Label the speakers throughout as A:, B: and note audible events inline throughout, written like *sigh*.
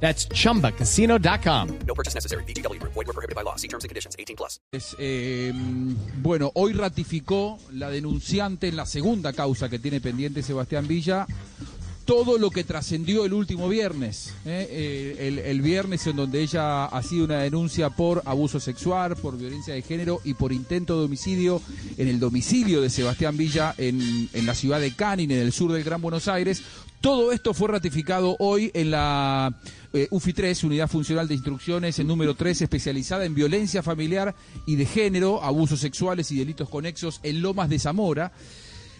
A: That's chumbacasino.com.
B: No purchase necessary. BGW. Void were prohibited by law. See terms and conditions. 18 plus.
C: Es, eh, bueno, hoy ratificó la denunciante en la segunda causa que tiene pendiente Sebastián Villa todo lo que trascendió el último viernes. ¿eh? Eh, el, viernes en donde ella ha sido una denuncia por abuso sexual, por violencia de género y por intento de homicidio en el domicilio de Sebastián Villa en, la ciudad de Canning, en el sur del Gran Buenos Aires. Todo esto fue ratificado hoy en la eh, UFI 3, Unidad Funcional de Instrucciones, en número 3, especializada en violencia familiar y de género, abusos sexuales y delitos conexos en Lomas de Zamora.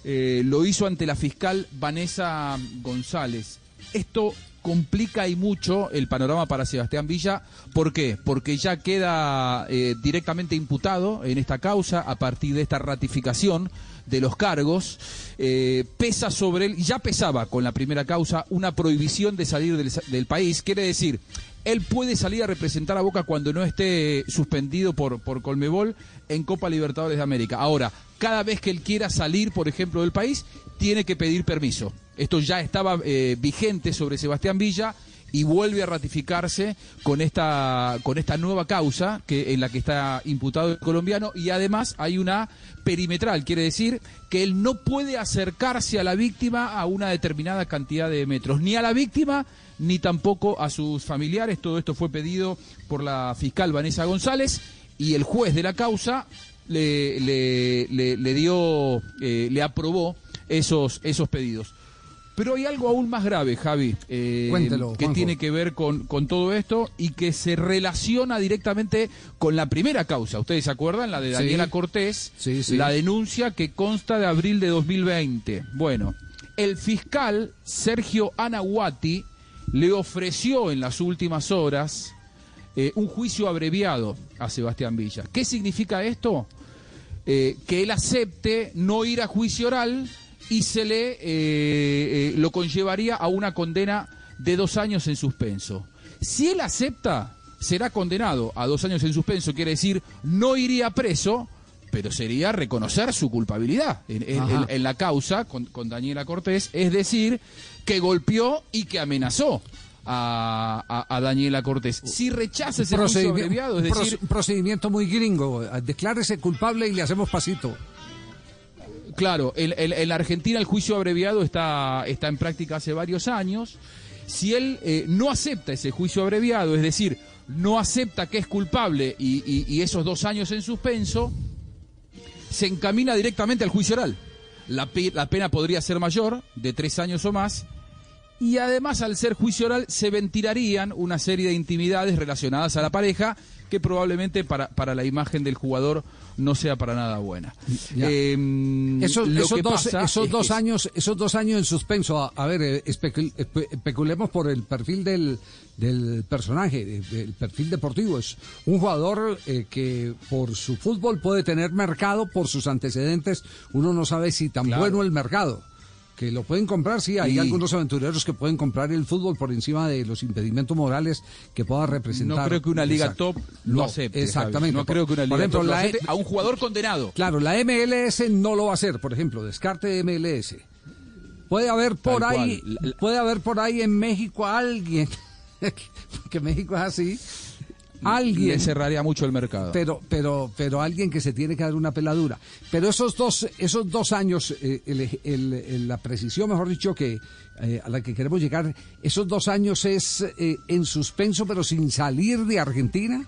C: Eh, lo hizo ante la fiscal Vanessa González. Esto complica y mucho el panorama para Sebastián Villa. ¿Por qué? Porque ya queda eh, directamente imputado en esta causa a partir de esta ratificación de los cargos. Eh, pesa sobre él, ya pesaba con la primera causa, una prohibición de salir del, del país. Quiere decir, él puede salir a representar a Boca cuando no esté suspendido por, por Colmebol en Copa Libertadores de América. Ahora, cada vez que él quiera salir, por ejemplo, del país, tiene que pedir permiso. Esto ya estaba eh, vigente sobre Sebastián Villa y vuelve a ratificarse con esta con esta nueva causa que en la que está imputado el colombiano y además hay una perimetral, quiere decir que él no puede acercarse a la víctima a una determinada cantidad de metros, ni a la víctima ni tampoco a sus familiares. Todo esto fue pedido por la fiscal Vanessa González y el juez de la causa le, le, le, dio, eh, le aprobó esos, esos pedidos. Pero hay algo aún más grave, Javi, eh,
D: Cuéntelo,
C: que tiene que ver con, con todo esto y que se relaciona directamente con la primera causa. ¿Ustedes se acuerdan? La de Daniela
D: Sí.
C: Cortés,
D: Sí, sí.
C: la denuncia que consta de abril de 2020. Bueno, el fiscal Sergio Anahuati le ofreció en las últimas horas eh, un juicio abreviado a Sebastián Villa. ¿Qué significa esto? Eh, que él acepte no ir a juicio oral y se le eh, eh, lo conllevaría a una condena de dos años en suspenso. Si él acepta, será condenado a dos años en suspenso, quiere decir, no iría preso, pero sería reconocer su culpabilidad en, la causa con, con Daniela Cortés, es decir, que golpeó y que amenazó a, a- a Daniela Cortés. Si rechaza ese juicio
D: Procedimi-
C: abreviado, es decir,
D: un procedimiento muy gringo. Declárese culpable y le hacemos pasito.
C: Claro, en, en- la Argentina el juicio abreviado está, está en práctica hace varios años. Si él eh, no acepta ese juicio abreviado, es decir, no acepta que es culpable y, y- esos dos años en suspenso, se encamina directamente al juicio oral. La, la pena podría ser mayor, de tres años o más, y además al ser juicio oral se ventilarían una serie de intimidades relacionadas a la pareja que probablemente para, para la imagen del jugador no sea para nada buena. Em,
D: Esos, esos dos, esos
C: es
D: dos años, esos dos años en suspenso. A, a ver, eh, especul- espe- especulemos por el perfil del, del personaje, del perfil deportivo. Es un jugador eh, que por su fútbol puede tener mercado, por sus antecedentes. Uno no sabe si tan
C: Claro.
D: bueno el mercado. Que lo pueden comprar, sí, hay
C: Y-
D: algunos aventureros que pueden comprar el fútbol por encima de los impedimentos morales que pueda representar.
C: No creo que una liga
D: Exacto.
C: top lo
D: No,
C: acepte.
D: Exactamente.
C: No creo que una liga
D: por ejemplo,
C: top lo
D: la,
C: acepte a un jugador condenado.
D: Claro, la MLS no lo va a hacer, por ejemplo, descarte de MLS. Puede haber por
C: Tal
D: ahí,
C: cual.
D: Puede haber por ahí en México alguien, *laughs* porque México es así, alguien,
C: Le cerraría mucho el mercado.
D: pero, pero, pero alguien que se tiene que dar una peladura. Pero esos dos, esos dos años, eh, el- el- el- la precisión, mejor dicho, que eh, a la que queremos llegar, esos dos años es eh, en suspenso, pero sin salir de Argentina.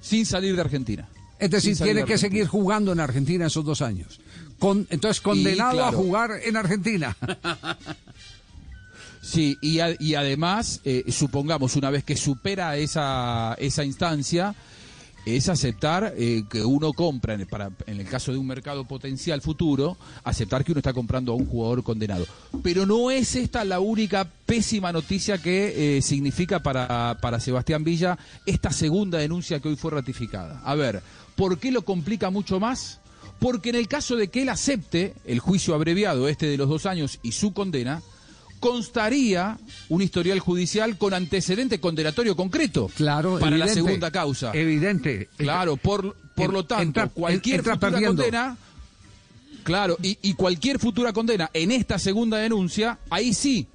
C: Sin salir de Argentina.
D: Es decir, tiene
C: de
D: que seguir jugando en Argentina esos dos años. Con, entonces, condenado
C: claro.
D: a jugar en Argentina. *laughs*
C: Sí, y, a- y además, eh, supongamos, una vez que supera esa, esa instancia, es aceptar eh, que uno compra, en el, para, en el caso de un mercado potencial futuro, aceptar que uno está comprando a un jugador condenado. Pero no es esta la única pésima noticia que eh, significa para, para Sebastián Villa esta segunda denuncia que hoy fue ratificada. A ver, ¿por qué lo complica mucho más? Porque en el caso de que él acepte el juicio abreviado, este de los dos años, y su condena, constaría un historial judicial con antecedente condenatorio concreto
D: Claro,
C: para la segunda causa.
D: Evidente.
C: Claro, por, por
D: En-
C: lo tanto,
D: entra-
C: cualquier
D: entra
C: futura
D: perdiendo.
C: condena, claro, y, y cualquier futura condena en esta segunda denuncia, ahí sí,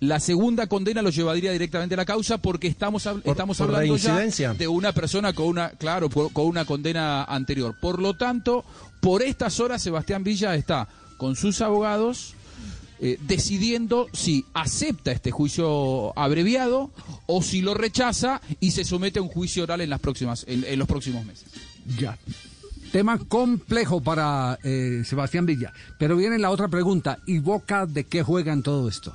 C: la segunda condena lo llevaría directamente a la causa porque estamos, hab-
E: Por-
C: estamos
E: por
C: hablando ya de una persona con una, claro, por- con una condena anterior. Por lo tanto, por estas horas Sebastián Villa está con sus abogados eh, decidiendo si acepta este juicio abreviado o si lo rechaza y se somete a un juicio oral en las próximas en, los próximos meses.
D: Ya. Tema complejo para eh, Sebastián Villa. Pero viene la otra pregunta. ¿Y Boca de qué juega en todo esto?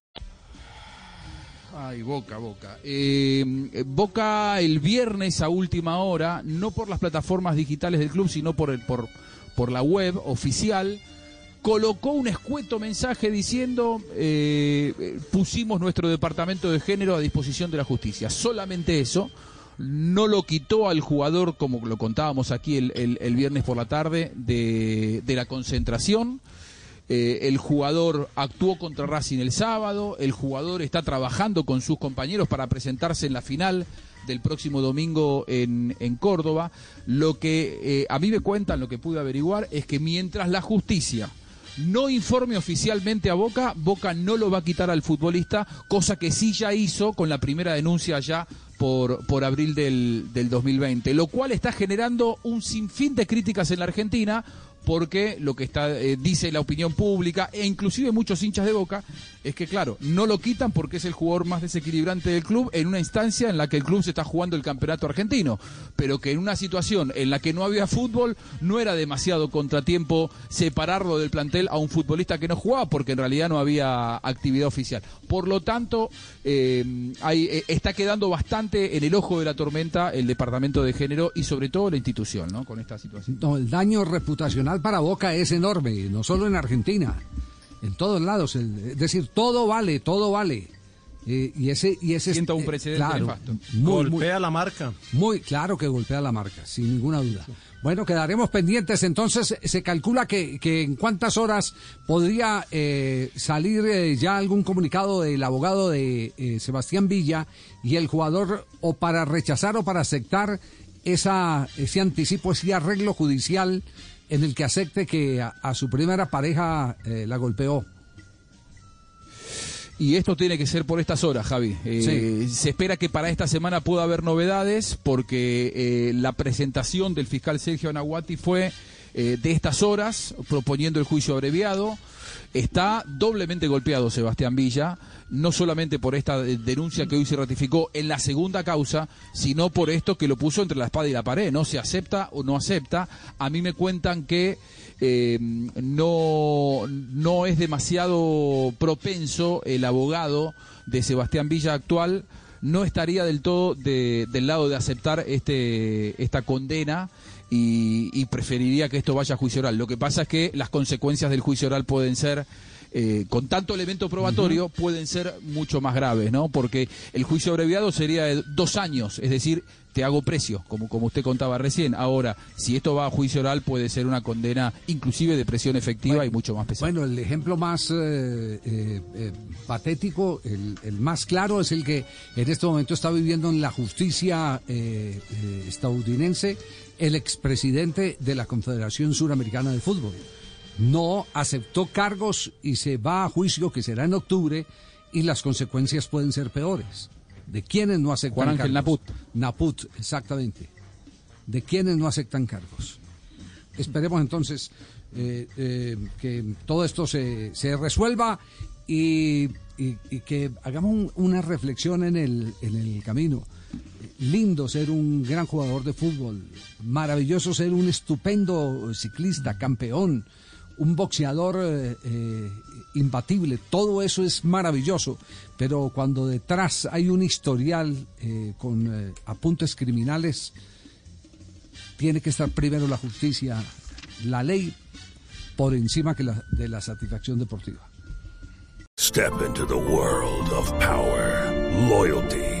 C: Ay, Boca, Boca. Eh, Boca el viernes a última hora, no por las plataformas digitales del club, sino por, el, por, por la web oficial, colocó un escueto mensaje diciendo eh, pusimos nuestro departamento de género a disposición de la justicia. Solamente eso. No lo quitó al jugador, como lo contábamos aquí el, el- el viernes por la tarde, de, de la concentración. Eh, el jugador actuó contra Racing el sábado, el jugador está trabajando con sus compañeros para presentarse en la final del próximo domingo en, en Córdoba. Lo que eh, a mí me cuentan, lo que pude averiguar, es que mientras la justicia no informe oficialmente a Boca, Boca no lo va a quitar al futbolista, cosa que sí ya hizo con la primera denuncia ya por, por abril del, del 2020, lo cual está generando un sinfín de críticas en la Argentina porque lo que está eh, dice la opinión pública e inclusive muchos hinchas de Boca es que claro, no lo quitan porque es el jugador más desequilibrante del club en una instancia en la que el club se está jugando el campeonato argentino, pero que en una situación en la que no había fútbol no era demasiado contratiempo separarlo del plantel a un futbolista que no jugaba porque en realidad no había actividad oficial. Por lo tanto, eh, hay- eh, está quedando bastante en el ojo de la tormenta el departamento de género y sobre todo la institución, ¿no? Con esta situación.
D: No, el daño reputacional para Boca es enorme, no solo en Argentina, en todos lados. el- es decir, todo vale, todo vale. Eh, y ese, y ese
C: Sienta un
D: eh,
C: precedente
D: claro, muy,
E: Golpea la marca.
D: muy claro que golpea la marca, sin ninguna duda. Bueno, quedaremos pendientes. Entonces, se calcula que, que en cuántas horas podría eh, salir eh, ya algún comunicado del abogado de eh, Sebastián Villa y el jugador o para rechazar o para aceptar esa, ese anticipo, ese arreglo judicial en el que acepte que a, a su primera pareja eh, la golpeó.
C: Y esto tiene que ser por estas horas, Javi. Eh, Se espera que para esta semana pueda haber novedades porque eh, la presentación del fiscal Sergio Anahuati fue eh, de estas horas, proponiendo el juicio abreviado. Está doblemente golpeado Sebastián Villa, no solamente por esta denuncia que hoy se ratificó en la segunda causa, sino por esto que lo puso entre la espada y la pared, ¿no? Se acepta o no acepta. A mí me cuentan que eh, no, no es demasiado propenso el abogado de Sebastián Villa actual, no estaría del todo de- del lado de aceptar este, esta condena y, y preferiría que esto vaya a juicio oral. Lo que pasa es que las consecuencias del juicio oral pueden ser... eh, con tanto elemento probatorio pueden ser mucho más graves, ¿no? Porque el juicio abreviado sería de dos años, es decir, te hago precio, como, como usted contaba recién. Ahora, si esto va a juicio oral, puede ser una condena inclusive de presión efectiva y mucho más pesada.
D: Bueno, el ejemplo más eh, eh, patético, el, el más claro, es el que en este momento está viviendo en la justicia eh, estadounidense el expresidente de la Confederación Suramericana de Fútbol. No aceptó cargos y se va a juicio que será en octubre y las consecuencias pueden ser peores. de quienes no aceptan
C: Juan
D: cargos.
C: Naput.
D: Naput, exactamente. De quienes no aceptan cargos. Esperemos entonces eh, eh, que todo esto se, se resuelva y, y- y que hagamos un- una reflexión en el, en el camino. Lindo ser un gran jugador de fútbol, maravilloso ser un estupendo ciclista, campeón, un boxeador eh, eh, imbatible, todo eso es maravilloso, pero cuando detrás hay un historial eh, con eh, apuntes criminales, tiene que estar primero la justicia, la ley, por encima que la- de la satisfacción deportiva.
E: Step into the world of power, loyalty,